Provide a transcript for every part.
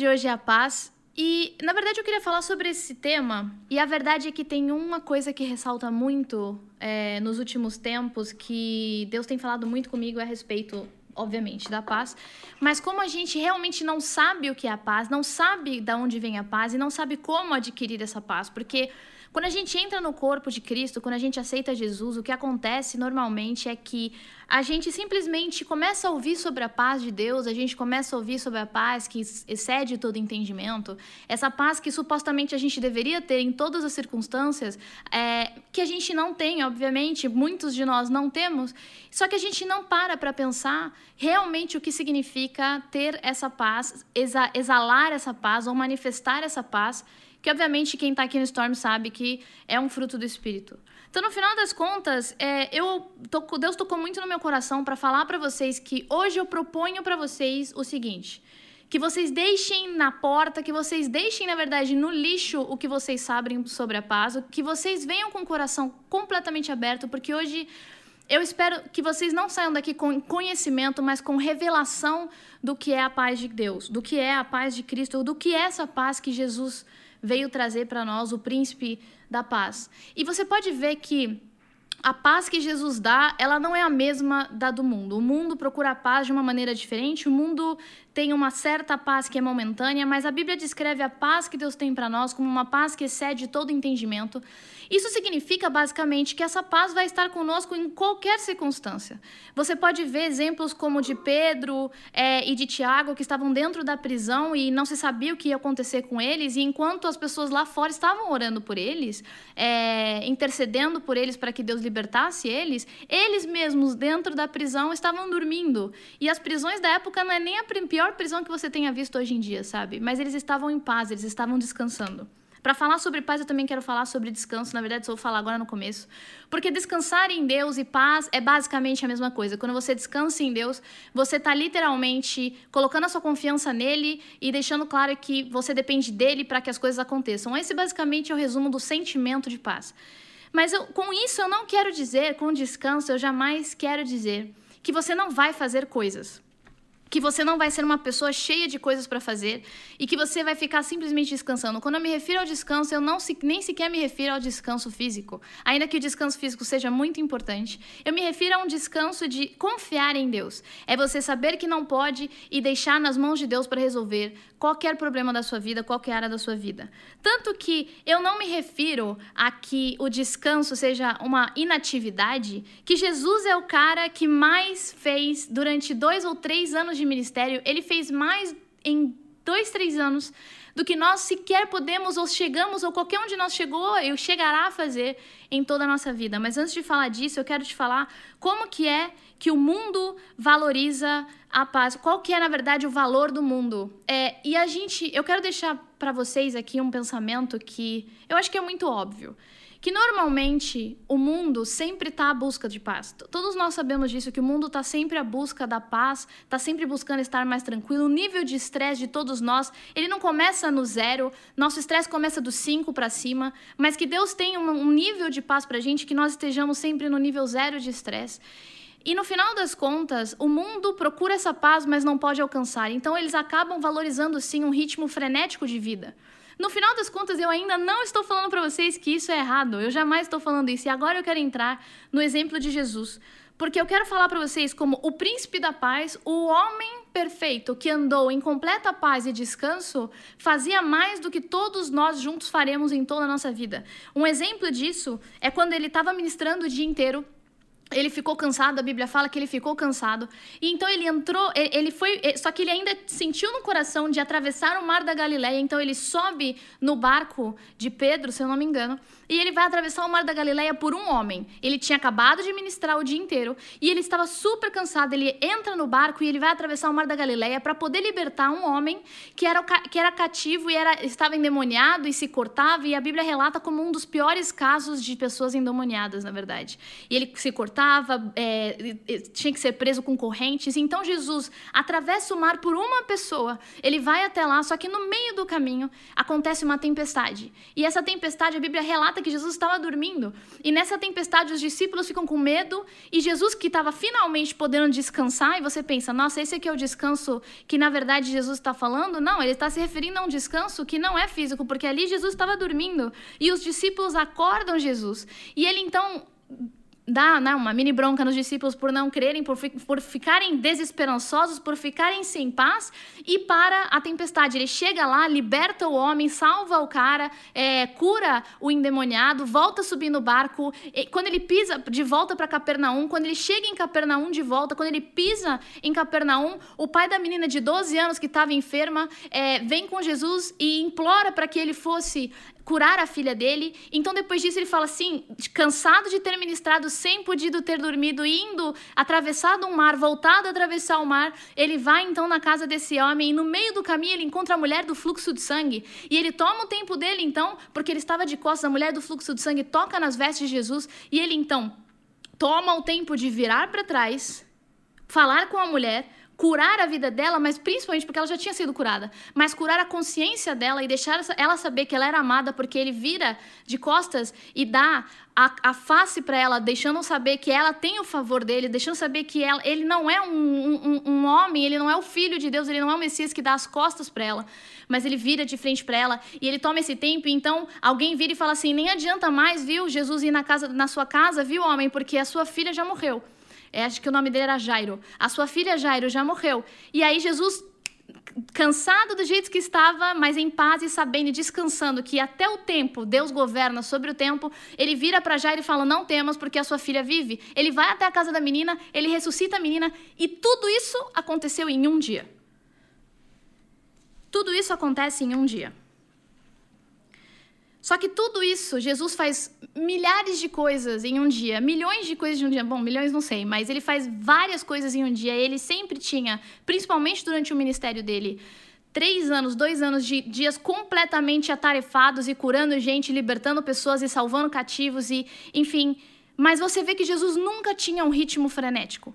de hoje é a paz. E, na verdade, eu queria falar sobre esse tema. E a verdade é que tem uma coisa que ressalta muito é, nos últimos tempos, que Deus tem falado muito comigo a respeito, obviamente, da paz. Mas como a gente realmente não sabe o que é a paz, não sabe de onde vem a paz e não sabe como adquirir essa paz. Porque quando a gente entra no corpo de Cristo, quando a gente aceita Jesus, o que acontece normalmente é que a gente simplesmente começa a ouvir sobre a paz de Deus, a gente começa a ouvir sobre a paz que excede todo entendimento, essa paz que supostamente a gente deveria ter em todas as circunstâncias, é, que a gente não tem, obviamente, muitos de nós não temos, só que a gente não para para pensar realmente o que significa ter essa paz, exalar essa paz ou manifestar essa paz que obviamente quem está aqui no Storm sabe que é um fruto do Espírito. Então, no final das contas, é, eu toco, Deus tocou muito no meu coração para falar para vocês que hoje eu proponho para vocês o seguinte: que vocês deixem na porta, que vocês deixem, na verdade, no lixo o que vocês sabem sobre a paz, que vocês venham com o coração completamente aberto, porque hoje eu espero que vocês não saiam daqui com conhecimento, mas com revelação do que é a paz de Deus, do que é a paz de Cristo, do que é essa paz que Jesus veio trazer para nós o príncipe da paz. E você pode ver que a paz que Jesus dá, ela não é a mesma da do mundo. O mundo procura a paz de uma maneira diferente, o mundo tem uma certa paz que é momentânea, mas a Bíblia descreve a paz que Deus tem para nós como uma paz que excede todo entendimento. Isso significa basicamente que essa paz vai estar conosco em qualquer circunstância. Você pode ver exemplos como de Pedro é, e de Tiago, que estavam dentro da prisão e não se sabia o que ia acontecer com eles, e enquanto as pessoas lá fora estavam orando por eles, é, intercedendo por eles para que Deus libertasse eles, eles mesmos dentro da prisão estavam dormindo. E as prisões da época não é nem a pior pior prisão que você tenha visto hoje em dia, sabe? Mas eles estavam em paz, eles estavam descansando. Para falar sobre paz, eu também quero falar sobre descanso. Na verdade, só vou falar agora no começo. Porque descansar em Deus e paz é basicamente a mesma coisa. Quando você descansa em Deus, você está literalmente colocando a sua confiança nele e deixando claro que você depende dele para que as coisas aconteçam. Esse basicamente é o resumo do sentimento de paz. Mas eu, com isso, eu não quero dizer, com descanso, eu jamais quero dizer que você não vai fazer coisas que você não vai ser uma pessoa cheia de coisas para fazer e que você vai ficar simplesmente descansando. Quando eu me refiro ao descanso, eu não se, nem sequer me refiro ao descanso físico, ainda que o descanso físico seja muito importante. Eu me refiro a um descanso de confiar em Deus. É você saber que não pode e deixar nas mãos de Deus para resolver qualquer problema da sua vida, qualquer área da sua vida. Tanto que eu não me refiro a que o descanso seja uma inatividade, que Jesus é o cara que mais fez durante dois ou três anos de ministério, ele fez mais em dois, três anos do que nós sequer podemos ou chegamos, ou qualquer um de nós chegou e chegará a fazer em toda a nossa vida. Mas antes de falar disso, eu quero te falar como que é que o mundo valoriza a paz. Qual que é, na verdade, o valor do mundo? É, e a gente, eu quero deixar para vocês aqui um pensamento que eu acho que é muito óbvio que normalmente o mundo sempre está à busca de paz. Todos nós sabemos disso, que o mundo está sempre à busca da paz, está sempre buscando estar mais tranquilo. O nível de estresse de todos nós, ele não começa no zero, nosso estresse começa do 5 para cima, mas que Deus tem um nível de paz para gente, que nós estejamos sempre no nível zero de estresse. E no final das contas, o mundo procura essa paz, mas não pode alcançar. Então eles acabam valorizando sim um ritmo frenético de vida. No final das contas, eu ainda não estou falando para vocês que isso é errado. Eu jamais estou falando isso. E agora eu quero entrar no exemplo de Jesus. Porque eu quero falar para vocês como o príncipe da paz, o homem perfeito que andou em completa paz e descanso, fazia mais do que todos nós juntos faremos em toda a nossa vida. Um exemplo disso é quando ele estava ministrando o dia inteiro ele ficou cansado, a Bíblia fala que ele ficou cansado. E então ele entrou, ele foi, só que ele ainda sentiu no coração de atravessar o mar da Galileia, então ele sobe no barco de Pedro, se eu não me engano, e ele vai atravessar o mar da Galileia por um homem. Ele tinha acabado de ministrar o dia inteiro e ele estava super cansado. Ele entra no barco e ele vai atravessar o mar da Galileia para poder libertar um homem que era, que era cativo e era, estava endemoniado e se cortava, e a Bíblia relata como um dos piores casos de pessoas endemoniadas, na verdade. E ele se cortava é, tinha que ser preso com correntes. Então Jesus atravessa o mar por uma pessoa, ele vai até lá, só que no meio do caminho acontece uma tempestade. E essa tempestade, a Bíblia relata que Jesus estava dormindo. E nessa tempestade os discípulos ficam com medo e Jesus, que estava finalmente podendo descansar, e você pensa, nossa, esse aqui é o descanso que na verdade Jesus está falando? Não, ele está se referindo a um descanso que não é físico, porque ali Jesus estava dormindo e os discípulos acordam Jesus. E ele então dá né, uma mini bronca nos discípulos por não crerem, por, por ficarem desesperançosos, por ficarem sem paz, e para a tempestade. Ele chega lá, liberta o homem, salva o cara, é, cura o endemoniado, volta a subir no barco. quando ele pisa de volta para Capernaum, quando ele chega em Capernaum de volta, quando ele pisa em Capernaum, o pai da menina de 12 anos que estava enferma é, vem com Jesus e implora para que ele fosse curar a filha dele. Então, depois disso, ele fala assim: cansado de ter ministrado, sem podido ter dormido, indo atravessado um mar, voltado a atravessar o mar, ele vai então na casa desse homem e no meio do caminho ele encontra a mulher do fluxo de sangue. E ele toma o tempo dele então, porque ele estava de costas, a mulher do fluxo de sangue toca nas vestes de Jesus e ele então toma o tempo de virar para trás, falar com a mulher curar a vida dela, mas principalmente porque ela já tinha sido curada, mas curar a consciência dela e deixar ela saber que ela era amada, porque ele vira de costas e dá a, a face para ela, deixando saber que ela tem o favor dele, deixando saber que ela, ele não é um, um, um homem, ele não é o filho de Deus, ele não é o Messias que dá as costas para ela, mas ele vira de frente para ela e ele toma esse tempo. E então alguém vira e fala assim: nem adianta mais, viu, Jesus ir na casa, na sua casa, viu, homem, porque a sua filha já morreu. É, acho que o nome dele era Jairo. A sua filha Jairo já morreu. E aí Jesus, cansado do jeito que estava, mas em paz e sabendo e descansando que até o tempo Deus governa sobre o tempo, ele vira para Jairo e fala: Não temas, porque a sua filha vive. Ele vai até a casa da menina, ele ressuscita a menina, e tudo isso aconteceu em um dia. Tudo isso acontece em um dia. Só que tudo isso, Jesus faz milhares de coisas em um dia, milhões de coisas em um dia. Bom, milhões não sei, mas ele faz várias coisas em um dia. Ele sempre tinha, principalmente durante o ministério dele, três anos, dois anos de dias completamente atarefados e curando gente, libertando pessoas e salvando cativos e, enfim. Mas você vê que Jesus nunca tinha um ritmo frenético.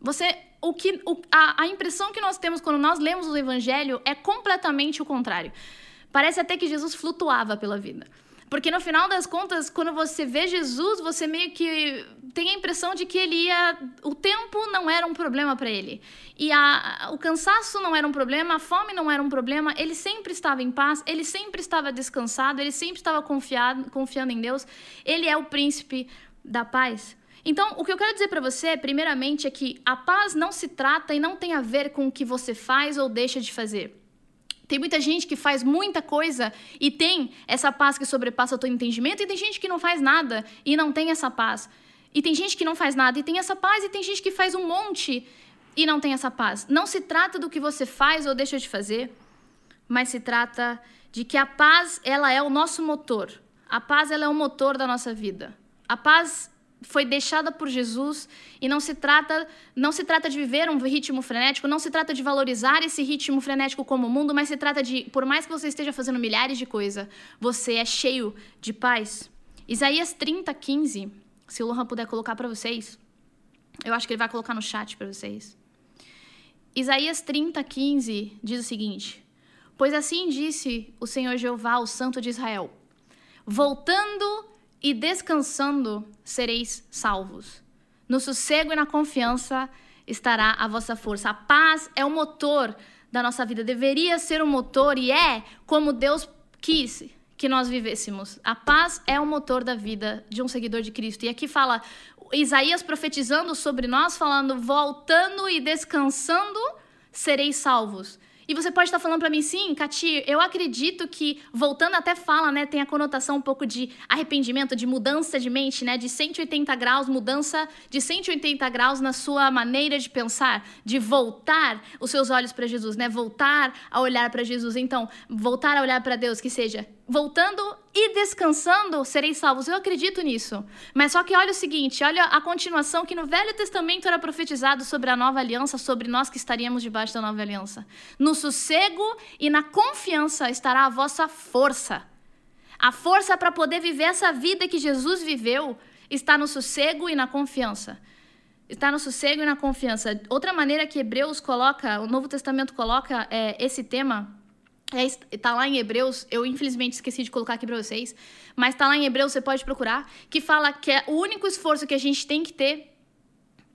Você, o que, o, a, a impressão que nós temos quando nós lemos o Evangelho é completamente o contrário. Parece até que Jesus flutuava pela vida. Porque no final das contas, quando você vê Jesus, você meio que tem a impressão de que ele ia. O tempo não era um problema para ele. E a, o cansaço não era um problema, a fome não era um problema. Ele sempre estava em paz, ele sempre estava descansado, ele sempre estava confiado, confiando em Deus. Ele é o príncipe da paz. Então, o que eu quero dizer para você, primeiramente, é que a paz não se trata e não tem a ver com o que você faz ou deixa de fazer. Tem muita gente que faz muita coisa e tem essa paz que sobrepassa o teu entendimento, e tem gente que não faz nada e não tem essa paz. E tem gente que não faz nada e tem essa paz, e tem gente que faz um monte e não tem essa paz. Não se trata do que você faz ou deixa de fazer, mas se trata de que a paz, ela é o nosso motor. A paz, ela é o motor da nossa vida. A paz foi deixada por Jesus e não se trata não se trata de viver um ritmo frenético, não se trata de valorizar esse ritmo frenético como o mundo, mas se trata de, por mais que você esteja fazendo milhares de coisas, você é cheio de paz. Isaías 30, 15, se o Lohan puder colocar para vocês, eu acho que ele vai colocar no chat para vocês. Isaías 30, 15 diz o seguinte: Pois assim disse o Senhor Jeová, o Santo de Israel: Voltando e descansando sereis salvos. No sossego e na confiança estará a vossa força. A paz é o motor da nossa vida, deveria ser o motor e é como Deus quis que nós vivêssemos. A paz é o motor da vida de um seguidor de Cristo. E aqui fala Isaías profetizando sobre nós, falando: voltando e descansando sereis salvos. E você pode estar falando para mim, sim, Cati, eu acredito que, voltando até fala, né, tem a conotação um pouco de arrependimento, de mudança de mente, né, de 180 graus, mudança de 180 graus na sua maneira de pensar, de voltar os seus olhos para Jesus, né, voltar a olhar para Jesus. Então, voltar a olhar para Deus, que seja voltando e descansando, sereis salvos. Eu acredito nisso. Mas só que olha o seguinte, olha a continuação que no Velho Testamento era profetizado sobre a nova aliança, sobre nós que estaríamos debaixo da nova aliança. No sossego e na confiança estará a vossa força. A força para poder viver essa vida que Jesus viveu está no sossego e na confiança. Está no sossego e na confiança. Outra maneira que Hebreus coloca, o Novo Testamento coloca é, esse tema, é, tá lá em Hebreus, eu infelizmente esqueci de colocar aqui para vocês, mas está lá em Hebreus, você pode procurar, que fala que é o único esforço que a gente tem que ter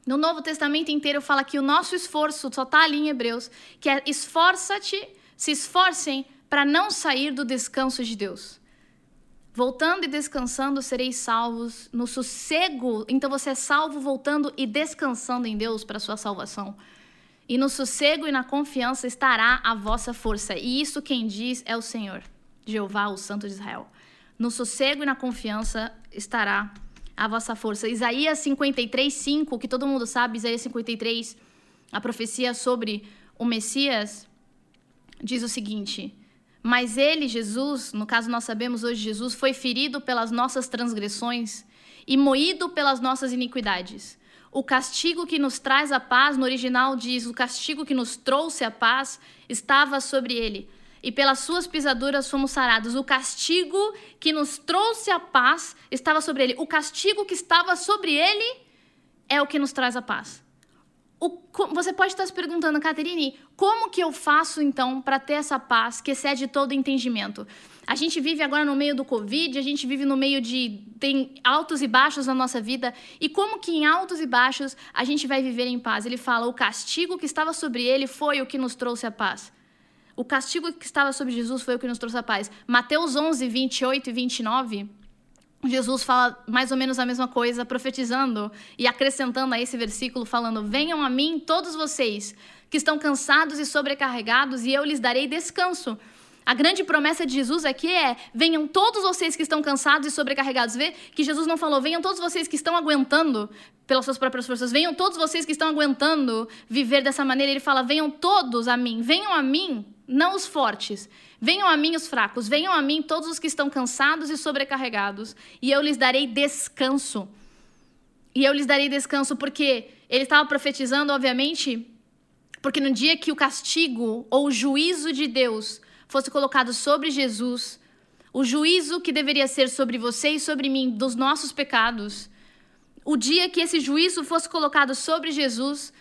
no Novo Testamento inteiro fala que o nosso esforço só está ali em Hebreus, que é esforça-te, se esforcem para não sair do descanso de Deus. Voltando e descansando, sereis salvos no sossego. Então você é salvo voltando e descansando em Deus para sua salvação. E no sossego e na confiança estará a vossa força. E isso quem diz é o Senhor, Jeová, o Santo de Israel. No sossego e na confiança estará a vossa força. Isaías 53, 5, que todo mundo sabe, Isaías 53, a profecia sobre o Messias, diz o seguinte: Mas ele, Jesus, no caso nós sabemos hoje, Jesus, foi ferido pelas nossas transgressões e moído pelas nossas iniquidades. O castigo que nos traz a paz, no original diz: o castigo que nos trouxe a paz estava sobre ele e pelas suas pisaduras fomos sarados. O castigo que nos trouxe a paz estava sobre ele. O castigo que estava sobre ele é o que nos traz a paz. O, você pode estar se perguntando, Caterine, como que eu faço então para ter essa paz que excede todo entendimento? A gente vive agora no meio do Covid, a gente vive no meio de. tem altos e baixos na nossa vida. E como que em altos e baixos a gente vai viver em paz? Ele fala: o castigo que estava sobre ele foi o que nos trouxe a paz. O castigo que estava sobre Jesus foi o que nos trouxe a paz. Mateus 11, 28 e 29, Jesus fala mais ou menos a mesma coisa, profetizando e acrescentando a esse versículo, falando: Venham a mim todos vocês que estão cansados e sobrecarregados, e eu lhes darei descanso. A grande promessa de Jesus aqui é: venham todos vocês que estão cansados e sobrecarregados. Vê que Jesus não falou: venham todos vocês que estão aguentando pelas suas próprias forças, venham todos vocês que estão aguentando viver dessa maneira. Ele fala: venham todos a mim, venham a mim não os fortes. Venham a mim os fracos, venham a mim todos os que estão cansados e sobrecarregados, e eu lhes darei descanso. E eu lhes darei descanso porque ele estava profetizando, obviamente, porque no dia que o castigo ou o juízo de Deus fosse colocado sobre Jesus, o juízo que deveria ser sobre você e sobre mim dos nossos pecados, o dia que esse juízo fosse colocado sobre Jesus,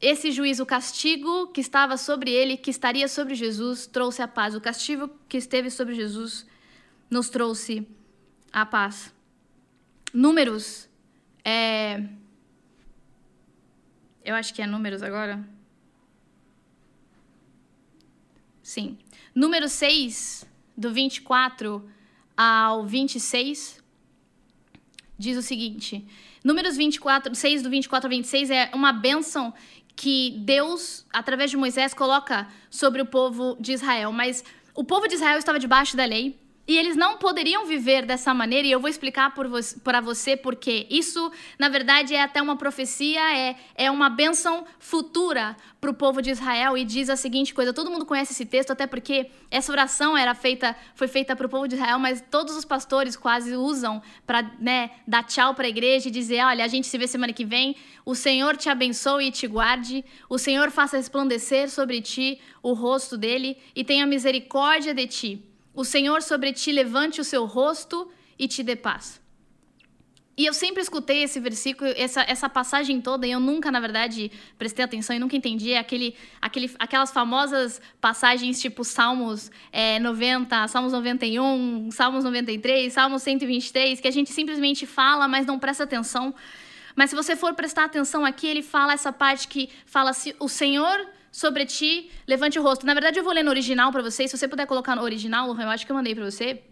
esse juízo, o castigo que estava sobre ele, que estaria sobre Jesus, trouxe a paz. O castigo que esteve sobre Jesus nos trouxe a paz. Números. É... Eu acho que é números agora. Sim. Número 6, do 24 ao 26, diz o seguinte: Números 24, 6 do 24 ao 26 é uma bênção que Deus, através de Moisés, coloca sobre o povo de Israel. Mas o povo de Israel estava debaixo da lei, e eles não poderiam viver dessa maneira, e eu vou explicar para você porque isso, na verdade, é até uma profecia, é, é uma bênção futura para o povo de Israel, e diz a seguinte coisa: todo mundo conhece esse texto, até porque essa oração era feita, foi feita para o povo de Israel, mas todos os pastores quase usam para né, dar tchau para a igreja e dizer: olha, a gente se vê semana que vem, o Senhor te abençoe e te guarde, o Senhor faça resplandecer sobre ti o rosto dele e tenha misericórdia de ti. O Senhor sobre ti levante o seu rosto e te dê paz. E eu sempre escutei esse versículo, essa, essa passagem toda, e eu nunca, na verdade, prestei atenção e nunca entendi aquele, aquele, aquelas famosas passagens tipo Salmos é, 90, Salmos 91, Salmos 93, Salmos 123, que a gente simplesmente fala, mas não presta atenção. Mas se você for prestar atenção aqui, ele fala essa parte que fala se o Senhor sobre ti, levante o rosto. Na verdade, eu vou ler no original para vocês. Se você puder colocar no original, eu acho que eu mandei para você.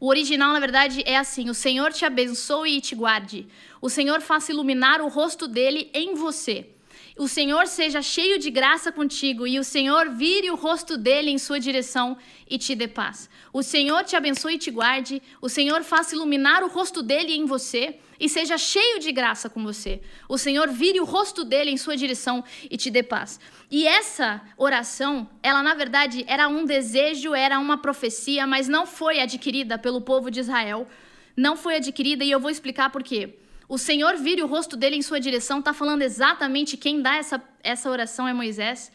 O original, na verdade, é assim: O Senhor te abençoe e te guarde. O Senhor faça iluminar o rosto dele em você. O Senhor seja cheio de graça contigo e o Senhor vire o rosto dele em sua direção e te dê paz. O Senhor te abençoe e te guarde. O Senhor faça iluminar o rosto dele em você e seja cheio de graça com você. O Senhor vire o rosto dele em sua direção e te dê paz. E essa oração, ela na verdade era um desejo, era uma profecia, mas não foi adquirida pelo povo de Israel. Não foi adquirida e eu vou explicar por quê. O Senhor vire o rosto dele em sua direção, está falando exatamente quem dá essa, essa oração é Moisés.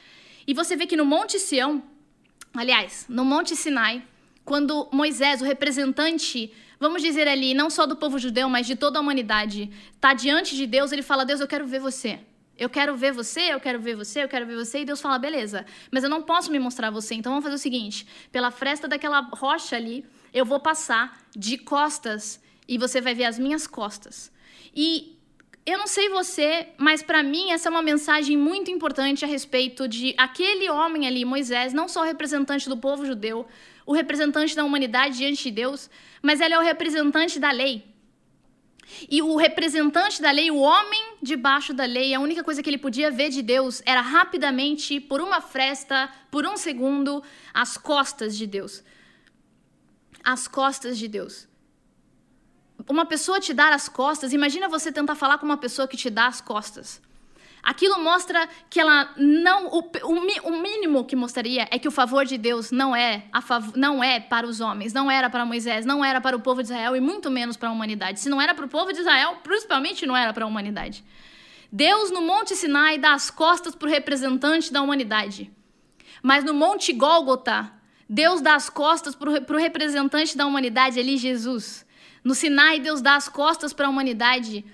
E você vê que no Monte Sião, aliás, no Monte Sinai, quando Moisés, o representante, vamos dizer ali, não só do povo judeu, mas de toda a humanidade, está diante de Deus, ele fala: Deus, eu quero ver você. Eu quero ver você, eu quero ver você, eu quero ver você. E Deus fala: beleza, mas eu não posso me mostrar você. Então vamos fazer o seguinte: pela fresta daquela rocha ali, eu vou passar de costas e você vai ver as minhas costas. E eu não sei você, mas para mim essa é uma mensagem muito importante a respeito de aquele homem ali, Moisés, não só o representante do povo judeu, o representante da humanidade diante de Deus, mas ele é o representante da lei. E o representante da lei, o homem debaixo da lei, a única coisa que ele podia ver de Deus era rapidamente, por uma fresta, por um segundo, as costas de Deus. As costas de Deus. Uma pessoa te dar as costas, imagina você tentar falar com uma pessoa que te dá as costas. Aquilo mostra que ela não. O, o, o, mínimo que mostraria é que o favor de Deus não é, a fav, não é para os homens, não era para Moisés, não era para o povo de Israel e muito menos para a humanidade. Se não era para o povo de Israel, principalmente não era para a humanidade. Deus no Monte Sinai dá as costas para o representante da humanidade. Mas no Monte Gólgota, Deus dá as costas para o representante da humanidade ali, Jesus. No Sinai, Deus dá as costas para a humanidade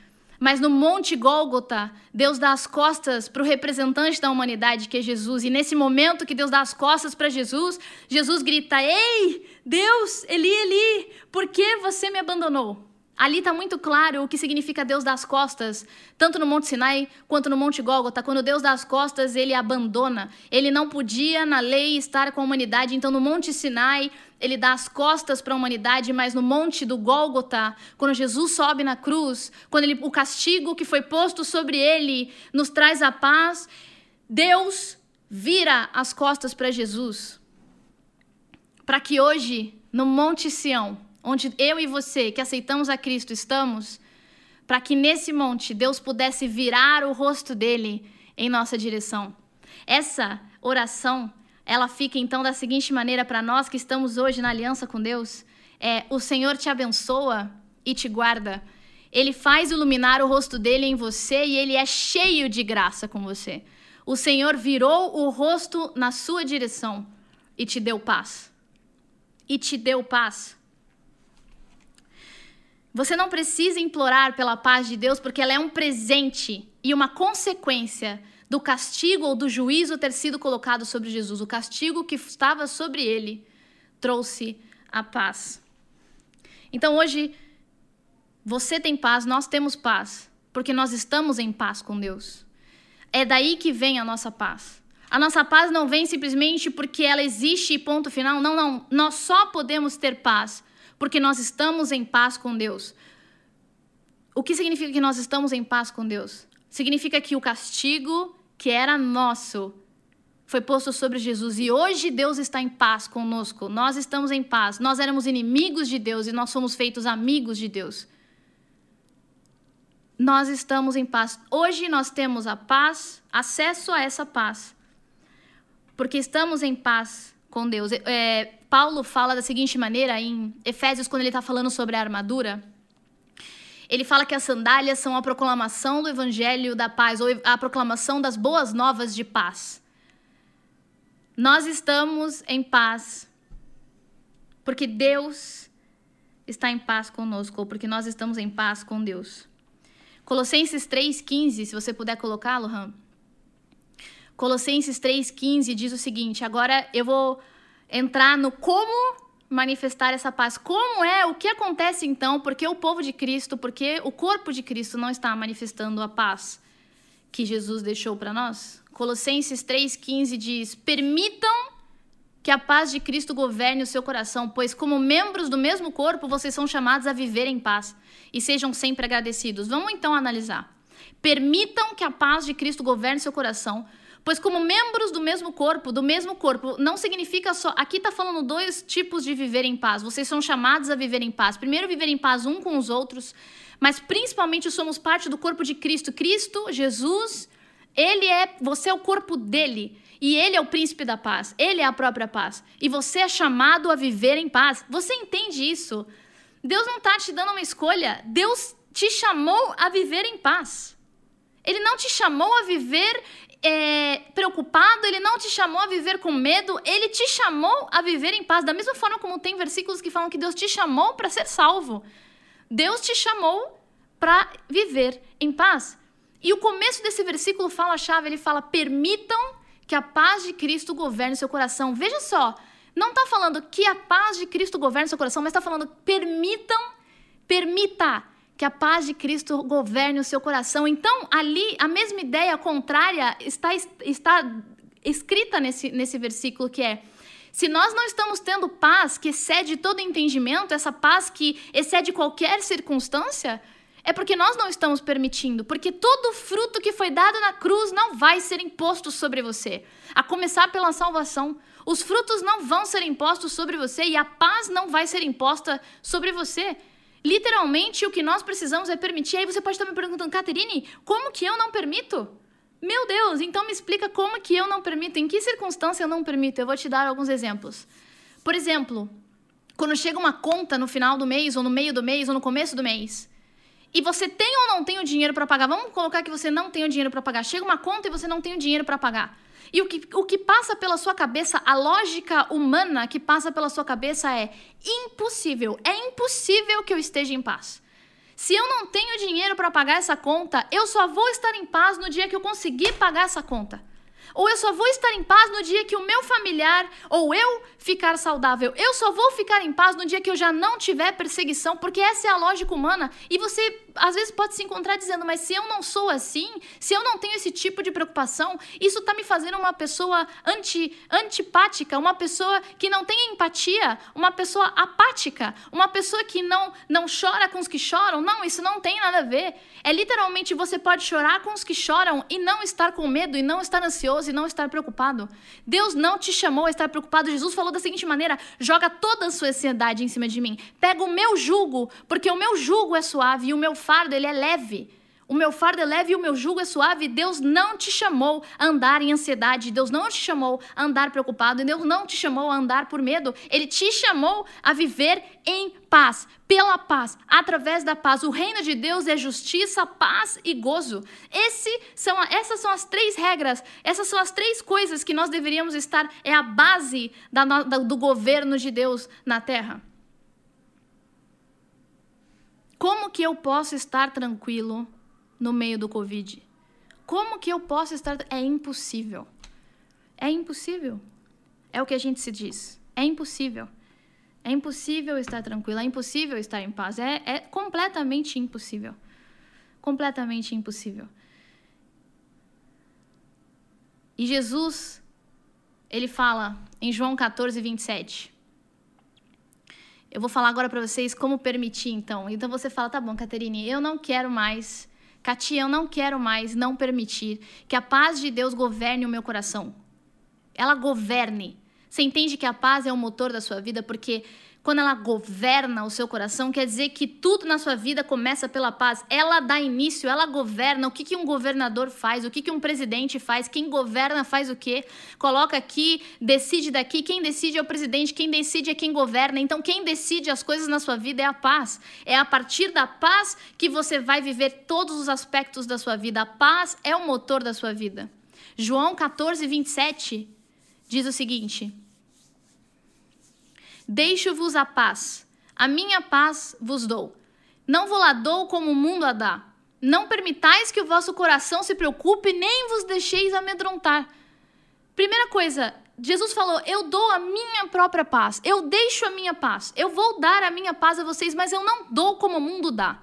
mas no Monte Gólgota, Deus dá as costas para o representante da humanidade, que é Jesus. E nesse momento que Deus dá as costas para Jesus, Jesus grita: Ei, Deus, Eli, Eli, por que você me abandonou? Ali está muito claro o que significa Deus das costas, tanto no Monte Sinai quanto no Monte Gólgota. Quando Deus dá as costas, ele abandona. Ele não podia, na lei, estar com a humanidade. Então, no Monte Sinai, ele dá as costas para a humanidade, mas no Monte do Gólgota, quando Jesus sobe na cruz, quando ele, o castigo que foi posto sobre ele nos traz a paz, Deus vira as costas para Jesus. Para que hoje, no Monte Sião, onde eu e você que aceitamos a Cristo estamos, para que nesse monte Deus pudesse virar o rosto dele em nossa direção. Essa oração, ela fica então da seguinte maneira para nós que estamos hoje na aliança com Deus: é o Senhor te abençoa e te guarda. Ele faz iluminar o rosto dele em você e ele é cheio de graça com você. O Senhor virou o rosto na sua direção e te deu paz. E te deu paz. Você não precisa implorar pela paz de Deus, porque ela é um presente e uma consequência do castigo ou do juízo ter sido colocado sobre Jesus. O castigo que estava sobre ele trouxe a paz. Então hoje, você tem paz, nós temos paz, porque nós estamos em paz com Deus. É daí que vem a nossa paz. A nossa paz não vem simplesmente porque ela existe ponto final. Não, não. Nós só podemos ter paz porque nós estamos em paz com Deus. O que significa que nós estamos em paz com Deus? Significa que o castigo que era nosso foi posto sobre Jesus e hoje Deus está em paz conosco. Nós estamos em paz. Nós éramos inimigos de Deus e nós fomos feitos amigos de Deus. Nós estamos em paz. Hoje nós temos a paz, acesso a essa paz, porque estamos em paz com Deus. É, Paulo fala da seguinte maneira em Efésios, quando ele está falando sobre a armadura. Ele fala que as sandálias são a proclamação do evangelho da paz, ou a proclamação das boas novas de paz. Nós estamos em paz porque Deus está em paz conosco, ou porque nós estamos em paz com Deus. Colossenses 3,15, se você puder colocá-lo, Ram. Colossenses 3,15 diz o seguinte: agora eu vou entrar no como manifestar essa paz. Como é? O que acontece então? Porque o povo de Cristo, porque o corpo de Cristo não está manifestando a paz que Jesus deixou para nós? Colossenses 3,15 diz: Permitam que a paz de Cristo governe o seu coração, pois, como membros do mesmo corpo, vocês são chamados a viver em paz e sejam sempre agradecidos. Vamos então analisar. Permitam que a paz de Cristo governe seu coração, Pois, como membros do mesmo corpo, do mesmo corpo, não significa só. Aqui está falando dois tipos de viver em paz. Vocês são chamados a viver em paz. Primeiro, viver em paz um com os outros, mas principalmente somos parte do corpo de Cristo. Cristo, Jesus, ele é. Você é o corpo dele. E ele é o príncipe da paz. Ele é a própria paz. E você é chamado a viver em paz. Você entende isso? Deus não está te dando uma escolha. Deus te chamou a viver em paz. Ele não te chamou a viver é, preocupado, ele não te chamou a viver com medo, ele te chamou a viver em paz. Da mesma forma como tem versículos que falam que Deus te chamou para ser salvo. Deus te chamou para viver em paz. E o começo desse versículo fala a chave, ele fala: "Permitam que a paz de Cristo governe seu coração". Veja só, não está falando que a paz de Cristo governe seu coração, mas está falando permitam, permita que a paz de Cristo governe o seu coração. Então, ali, a mesma ideia contrária está, está escrita nesse, nesse versículo que é. Se nós não estamos tendo paz que excede todo entendimento, essa paz que excede qualquer circunstância, é porque nós não estamos permitindo, porque todo fruto que foi dado na cruz não vai ser imposto sobre você, a começar pela salvação. Os frutos não vão ser impostos sobre você e a paz não vai ser imposta sobre você. Literalmente, o que nós precisamos é permitir. Aí você pode estar me perguntando, Caterine, como que eu não permito? Meu Deus, então me explica como que eu não permito, em que circunstância eu não permito. Eu vou te dar alguns exemplos. Por exemplo, quando chega uma conta no final do mês, ou no meio do mês, ou no começo do mês, e você tem ou não tem o dinheiro para pagar, vamos colocar que você não tem o dinheiro para pagar. Chega uma conta e você não tem o dinheiro para pagar. E o que, o que passa pela sua cabeça, a lógica humana que passa pela sua cabeça é impossível, é impossível que eu esteja em paz. Se eu não tenho dinheiro para pagar essa conta, eu só vou estar em paz no dia que eu conseguir pagar essa conta. Ou eu só vou estar em paz no dia que o meu familiar ou eu ficar saudável. Eu só vou ficar em paz no dia que eu já não tiver perseguição, porque essa é a lógica humana. E você às vezes pode se encontrar dizendo, mas se eu não sou assim, se eu não tenho esse tipo de preocupação, isso está me fazendo uma pessoa anti, antipática, uma pessoa que não tem empatia, uma pessoa apática, uma pessoa que não, não chora com os que choram. Não, isso não tem nada a ver. É literalmente você pode chorar com os que choram e não estar com medo, e não estar ansioso, e não estar preocupado. Deus não te chamou a estar preocupado. Jesus falou da seguinte maneira: joga toda a sua ansiedade em cima de mim. Pega o meu jugo, porque o meu jugo é suave e o meu fardo ele é leve. O meu fardo é leve e o meu jugo é suave. Deus não te chamou a andar em ansiedade. Deus não te chamou a andar preocupado. Deus não te chamou a andar por medo. Ele te chamou a viver em paz, pela paz, através da paz. O reino de Deus é justiça, paz e gozo. São, essas são as três regras. Essas são as três coisas que nós deveríamos estar. É a base da, da, do governo de Deus na terra. Como que eu posso estar tranquilo no meio do Covid. Como que eu posso estar. É impossível. É impossível. É o que a gente se diz. É impossível. É impossível estar tranquilo. É impossível estar em paz. É, é completamente impossível. Completamente impossível. E Jesus, ele fala em João 14, 27. Eu vou falar agora para vocês como permitir, então. Então você fala, tá bom, Caterine, eu não quero mais Katia, eu não quero mais não permitir que a paz de Deus governe o meu coração. Ela governe. Você entende que a paz é o motor da sua vida porque quando ela governa o seu coração, quer dizer que tudo na sua vida começa pela paz. Ela dá início, ela governa. O que, que um governador faz? O que, que um presidente faz? Quem governa faz o quê? Coloca aqui, decide daqui. Quem decide é o presidente, quem decide é quem governa. Então, quem decide as coisas na sua vida é a paz. É a partir da paz que você vai viver todos os aspectos da sua vida. A paz é o motor da sua vida. João 14, 27 diz o seguinte. Deixo-vos a paz. A minha paz vos dou. Não vou lá dou como o mundo a dá. Não permitais que o vosso coração se preocupe, nem vos deixeis amedrontar. Primeira coisa, Jesus falou: Eu dou a minha própria paz. Eu deixo a minha paz. Eu vou dar a minha paz a vocês, mas eu não dou como o mundo dá.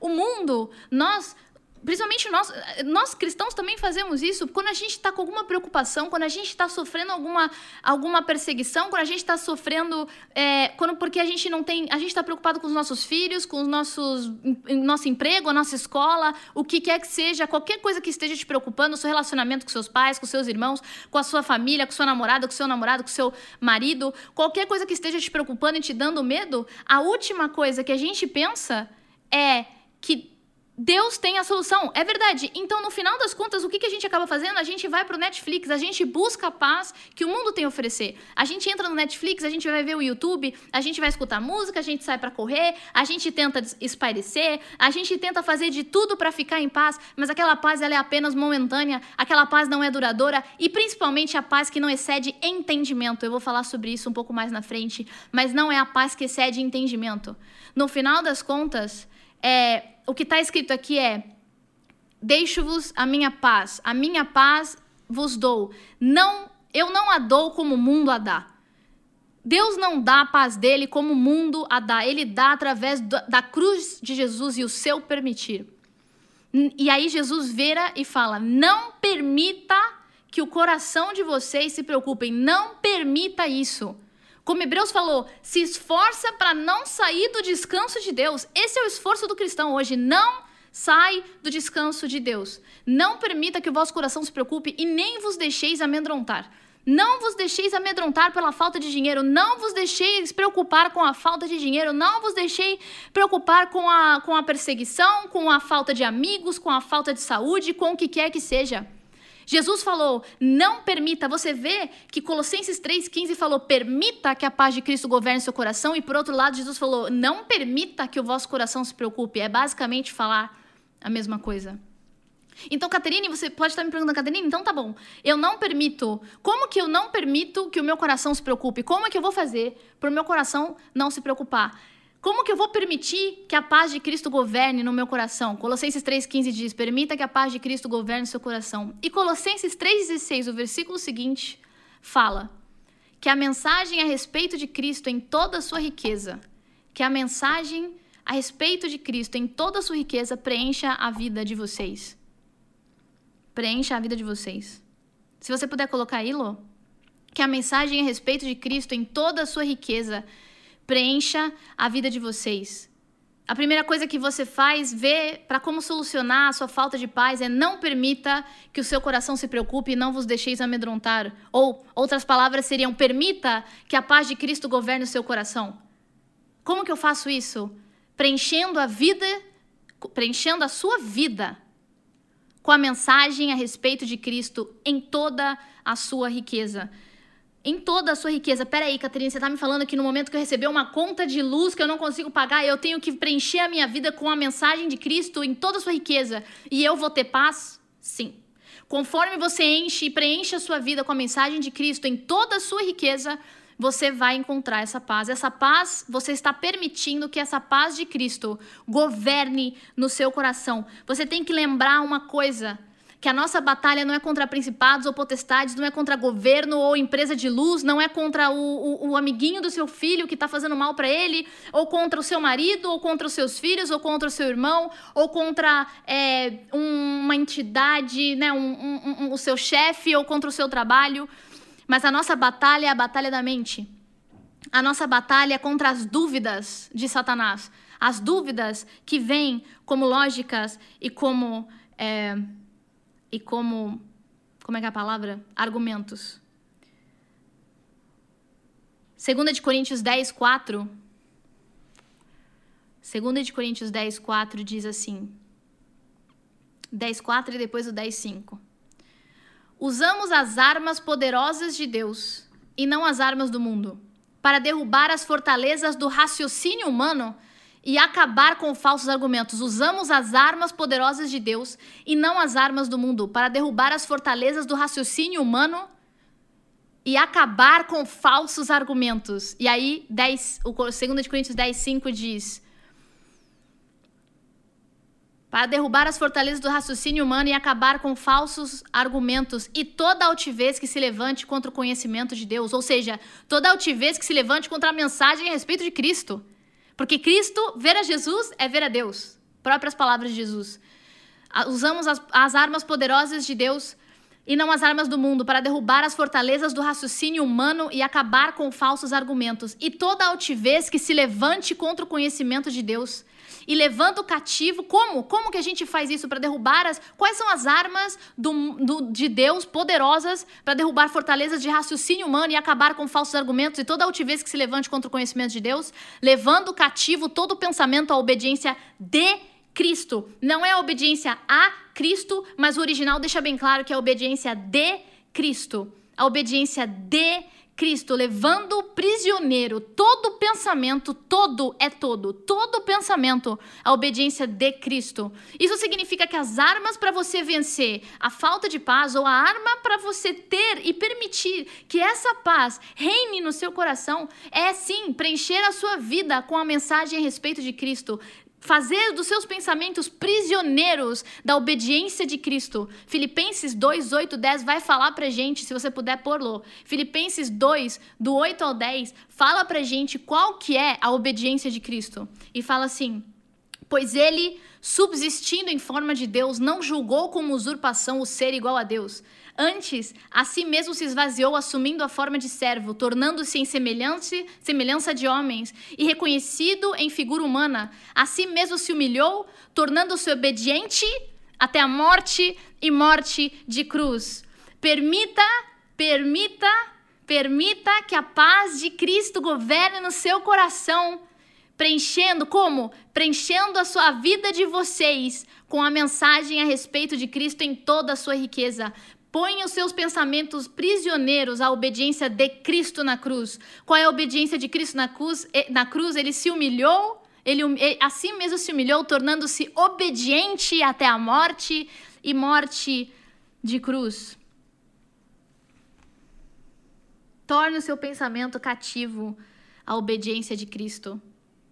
O mundo, nós principalmente nós, nós cristãos também fazemos isso quando a gente está com alguma preocupação, quando a gente está sofrendo alguma, alguma perseguição, quando a gente está sofrendo, é, quando, porque a gente não tem, a gente está preocupado com os nossos filhos, com os nossos, nosso emprego, a nossa escola, o que quer que seja, qualquer coisa que esteja te preocupando, o seu relacionamento com seus pais, com seus irmãos, com a sua família, com sua namorada, com seu namorado, com seu marido, qualquer coisa que esteja te preocupando e te dando medo, a última coisa que a gente pensa é que Deus tem a solução, é verdade. Então, no final das contas, o que, a gente acaba fazendo? A gente vai pro Netflix, a gente busca a paz que o mundo tem a oferecer. A gente entra no Netflix, a gente vai ver o YouTube, a gente vai escutar música, a gente sai para correr, a gente tenta espairecer, a gente tenta fazer de tudo para ficar em paz, mas aquela paz ela é apenas momentânea, aquela paz não é duradoura e principalmente a paz que não excede entendimento. Eu vou falar sobre isso um pouco mais na frente, mas não é a paz que excede entendimento. No final das contas, é o que está escrito aqui é: Deixo-vos a minha paz, a minha paz vos dou. Não, eu não a dou como o mundo a dá. Deus não dá a paz dele como o mundo a dá. Ele dá através da cruz de Jesus e o seu permitir. E aí Jesus vira e fala: Não permita que o coração de vocês se preocupem. Não permita isso. Como Hebreus falou, se esforça para não sair do descanso de Deus. Esse é o esforço do cristão hoje. Não sai do descanso de Deus. Não permita que o vosso coração se preocupe e nem vos deixeis amedrontar. Não vos deixeis amedrontar pela falta de dinheiro, não vos deixeis preocupar com a falta de dinheiro, não vos deixei preocupar com a, com a perseguição, com a falta de amigos, com a falta de saúde, com o que quer que seja. Jesus falou: não permita. Você vê que Colossenses 3,15 falou: permita que a paz de Cristo governe seu coração. E por outro lado, Jesus falou: não permita que o vosso coração se preocupe. É basicamente falar a mesma coisa. Então, Caterine, você pode estar me perguntando, Caterine, então tá bom. Eu não permito. Como que eu não permito que o meu coração se preocupe? Como é que eu vou fazer para o meu coração não se preocupar? Como que eu vou permitir que a paz de Cristo governe no meu coração? Colossenses 3,15 diz: Permita que a paz de Cristo governe seu coração. E Colossenses 3,16, o versículo seguinte, fala que a mensagem a respeito de Cristo em toda a sua riqueza, que a mensagem a respeito de Cristo em toda a sua riqueza preencha a vida de vocês. Preencha a vida de vocês. Se você puder colocar aí, Lô, que a mensagem a respeito de Cristo em toda a sua riqueza preencha a vida de vocês. A primeira coisa que você faz, vê para como solucionar a sua falta de paz é não permita que o seu coração se preocupe e não vos deixeis amedrontar. Ou outras palavras seriam permita que a paz de Cristo governe o seu coração. Como que eu faço isso? Preenchendo a vida, preenchendo a sua vida com a mensagem a respeito de Cristo em toda a sua riqueza em toda a sua riqueza. Peraí, Catarina, você está me falando que no momento que eu receber uma conta de luz que eu não consigo pagar, eu tenho que preencher a minha vida com a mensagem de Cristo em toda a sua riqueza e eu vou ter paz? Sim. Conforme você enche e preenche a sua vida com a mensagem de Cristo em toda a sua riqueza, você vai encontrar essa paz. Essa paz, você está permitindo que essa paz de Cristo governe no seu coração. Você tem que lembrar uma coisa: que a nossa batalha não é contra principados ou potestades, não é contra governo ou empresa de luz, não é contra o, o, o amiguinho do seu filho que está fazendo mal para ele, ou contra o seu marido, ou contra os seus filhos, ou contra o seu irmão, ou contra é, uma entidade, né, um, um, o seu chefe, ou contra o seu trabalho. Mas a nossa batalha é a batalha da mente. A nossa batalha é contra as dúvidas de Satanás. As dúvidas que vêm como lógicas e como. É, e como. Como é que é a palavra? Argumentos. 2 de Coríntios 10, 4. 2 de Coríntios 10, 4 diz assim. 10, 4 e depois o 10, 5. Usamos as armas poderosas de Deus e não as armas do mundo, para derrubar as fortalezas do raciocínio humano e acabar com falsos argumentos. Usamos as armas poderosas de Deus e não as armas do mundo para derrubar as fortalezas do raciocínio humano e acabar com falsos argumentos. E aí, 10, o 2 de Coríntios 10, 5 diz: Para derrubar as fortalezas do raciocínio humano e acabar com falsos argumentos e toda altivez que se levante contra o conhecimento de Deus. Ou seja, toda altivez que se levante contra a mensagem a respeito de Cristo. Porque Cristo, ver a Jesus é ver a Deus. Próprias palavras de Jesus. Usamos as, as armas poderosas de Deus e não as armas do mundo, para derrubar as fortalezas do raciocínio humano e acabar com falsos argumentos, e toda altivez que se levante contra o conhecimento de Deus, e levando o cativo. Como? Como que a gente faz isso para derrubar as. Quais são as armas do, do, de Deus poderosas para derrubar fortalezas de raciocínio humano e acabar com falsos argumentos e toda altivez que se levante contra o conhecimento de Deus? Levando cativo todo o pensamento à obediência de Cristo. Não é a obediência a Cristo, mas o original deixa bem claro que é a obediência de Cristo. A obediência de Cristo, levando prisioneiro todo pensamento, todo é todo, todo pensamento, a obediência de Cristo. Isso significa que as armas para você vencer a falta de paz, ou a arma para você ter e permitir que essa paz reine no seu coração, é sim preencher a sua vida com a mensagem a respeito de Cristo, fazer dos seus pensamentos prisioneiros da obediência de Cristo. Filipenses 2, 8, 10 vai falar pra gente, se você puder pôr-lo. Filipenses 2, do 8 ao 10, fala pra gente qual que é a obediência de Cristo. E fala assim: Pois ele, subsistindo em forma de Deus, não julgou como usurpação o ser igual a Deus Antes, a si mesmo se esvaziou, assumindo a forma de servo, tornando-se em semelhança, semelhança de homens, e reconhecido em figura humana. A si mesmo se humilhou, tornando-se obediente até a morte e morte de cruz. Permita, permita, permita que a paz de Cristo governe no seu coração preenchendo como? Preenchendo a sua vida de vocês com a mensagem a respeito de Cristo em toda a sua riqueza. Põe os seus pensamentos prisioneiros à obediência de Cristo na cruz. Qual é a obediência de Cristo na cruz? Na cruz ele se humilhou, ele assim mesmo se humilhou, tornando-se obediente até a morte e morte de cruz. Torne o seu pensamento cativo à obediência de Cristo.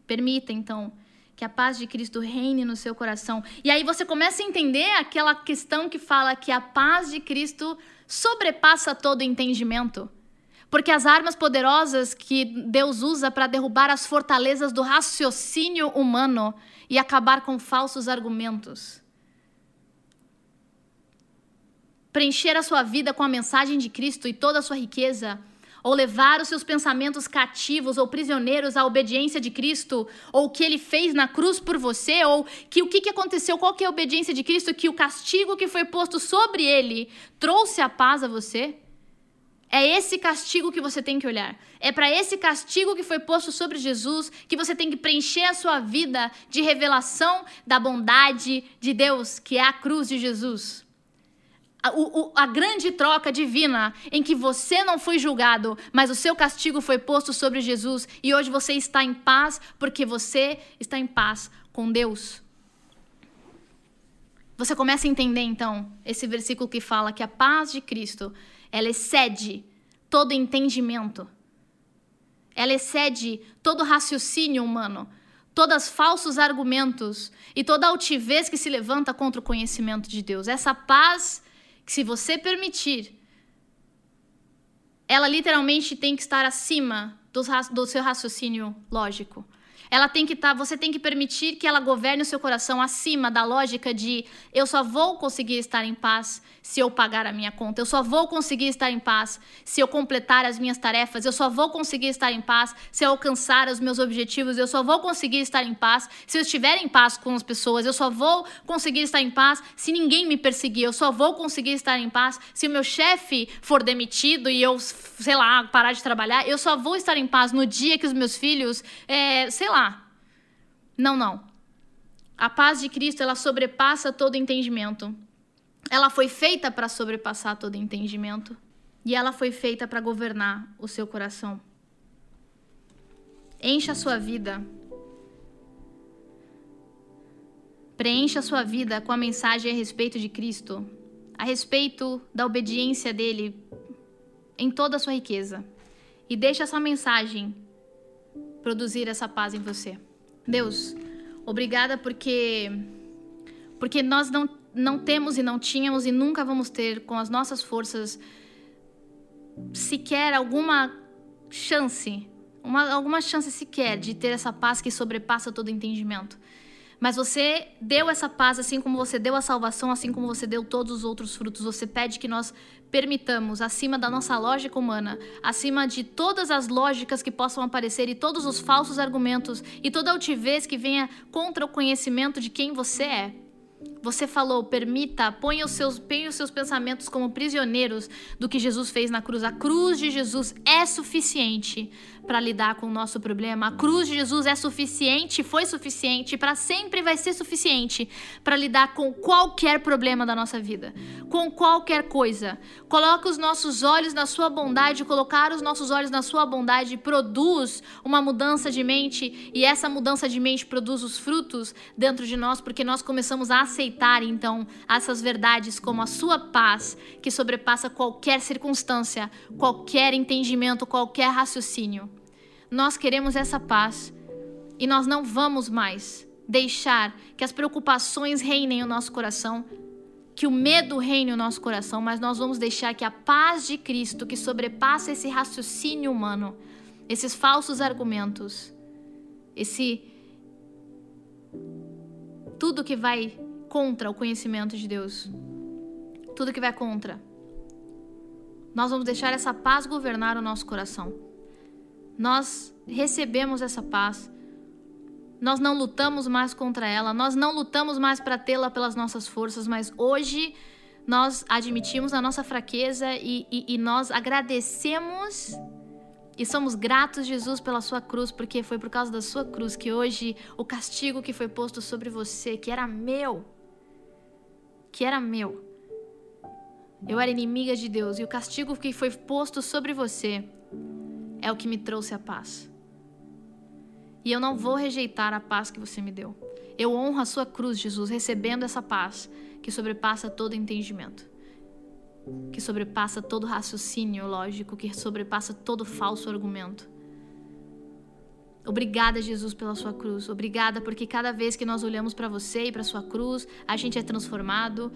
Permita, então, que a paz de Cristo reine no seu coração. E aí você começa a entender aquela questão que fala que a paz de Cristo sobrepassa todo entendimento. Porque as armas poderosas que Deus usa para derrubar as fortalezas do raciocínio humano e acabar com falsos argumentos. Preencher a sua vida com a mensagem de Cristo e toda a sua riqueza ou levar os seus pensamentos cativos ou prisioneiros à obediência de Cristo, ou o que ele fez na cruz por você, ou que o que, que aconteceu, qual que é a obediência de Cristo, que o castigo que foi posto sobre ele trouxe a paz a você? É esse castigo que você tem que olhar. É para esse castigo que foi posto sobre Jesus que você tem que preencher a sua vida de revelação da bondade de Deus, que é a cruz de Jesus a, o, a grande troca divina em que você não foi julgado, mas o seu castigo foi posto sobre Jesus e hoje você está em paz porque você está em paz com Deus. Você começa a entender então esse versículo que fala que a paz de Cristo, ela excede todo entendimento. Ela excede todo raciocínio humano, todos os falsos argumentos e toda altivez que se levanta contra o conhecimento de Deus. Essa paz que se você permitir, ela literalmente tem que estar acima do, do seu raciocínio lógico. Ela tem que estar, tá, você tem que permitir que ela governe o seu coração acima da lógica de eu só vou conseguir estar em paz se eu pagar a minha conta. Eu só vou conseguir estar em paz se eu completar as minhas tarefas. Eu só vou conseguir estar em paz se eu alcançar os meus objetivos. Eu só vou conseguir estar em paz se eu estiver em paz com as pessoas. Eu só vou conseguir estar em paz se ninguém me perseguir. Eu só vou conseguir estar em paz se o meu chefe for demitido e eu, sei lá, parar de trabalhar. Eu só vou estar em paz no dia que os meus filhos, é, sei lá. Não, não. A paz de Cristo, ela sobrepassa todo entendimento. Ela foi feita para sobrepassar todo entendimento e ela foi feita para governar o seu coração. Encha a sua vida. Preencha a sua vida com a mensagem a respeito de Cristo, a respeito da obediência dele em toda a sua riqueza. E deixe essa mensagem produzir essa paz em você. Deus, obrigada porque porque nós não não temos e não tínhamos e nunca vamos ter com as nossas forças sequer alguma chance, uma, alguma chance sequer de ter essa paz que sobrepassa todo entendimento. Mas você deu essa paz, assim como você deu a salvação, assim como você deu todos os outros frutos. Você pede que nós permitamos, acima da nossa lógica humana, acima de todas as lógicas que possam aparecer e todos os falsos argumentos e toda altivez que venha contra o conhecimento de quem você é, Você falou, permita, ponha os seus, ponha os seus pensamentos como prisioneiros do que Jesus fez na cruz. A cruz de Jesus é suficiente para lidar com o nosso problema. A cruz de Jesus é suficiente, foi suficiente, para sempre vai ser suficiente para lidar com qualquer problema da nossa vida, com qualquer coisa. Coloca os nossos olhos na sua bondade, colocar os nossos olhos na sua bondade produz uma mudança de mente e essa mudança de mente produz os frutos dentro de nós, porque nós começamos a aceitar então essas verdades como a sua paz, que sobrepassa qualquer circunstância, qualquer entendimento, qualquer raciocínio. Nós queremos essa paz e nós não vamos mais deixar que as preocupações reinem o nosso coração, que o medo reine o nosso coração, mas nós vamos deixar que a paz de Cristo, que sobrepassa esse raciocínio humano, esses falsos argumentos, esse tudo que vai contra o conhecimento de Deus. Tudo que vai contra. Nós vamos deixar essa paz governar o nosso coração. Nós recebemos essa paz. Nós não lutamos mais contra ela, nós não lutamos mais para tê-la pelas nossas forças, mas hoje nós admitimos a nossa fraqueza e, e, e nós agradecemos e somos gratos, Jesus, pela sua cruz, porque foi por causa da sua cruz que hoje o castigo que foi posto sobre você, que era meu, que era meu. Eu era inimiga de Deus e o castigo que foi posto sobre você é o que me trouxe a paz. E eu não vou rejeitar a paz que você me deu. Eu honro a sua cruz, Jesus, recebendo essa paz que sobrepassa todo entendimento, que sobrepassa todo raciocínio lógico, que sobrepassa todo falso argumento. Obrigada, Jesus, pela sua cruz. Obrigada porque cada vez que nós olhamos para você e para sua cruz, a gente é transformado.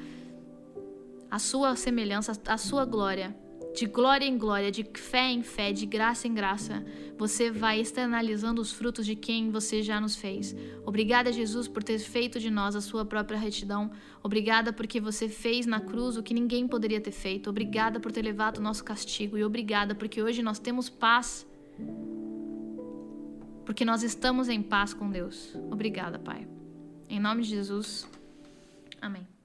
A sua semelhança, a sua glória, de glória em glória, de fé em fé, de graça em graça, você vai externalizando os frutos de quem você já nos fez. Obrigada, Jesus, por ter feito de nós a sua própria retidão. Obrigada porque você fez na cruz o que ninguém poderia ter feito. Obrigada por ter levado o nosso castigo e obrigada porque hoje nós temos paz porque nós estamos em paz com Deus. Obrigada, Pai. Em nome de Jesus. Amém.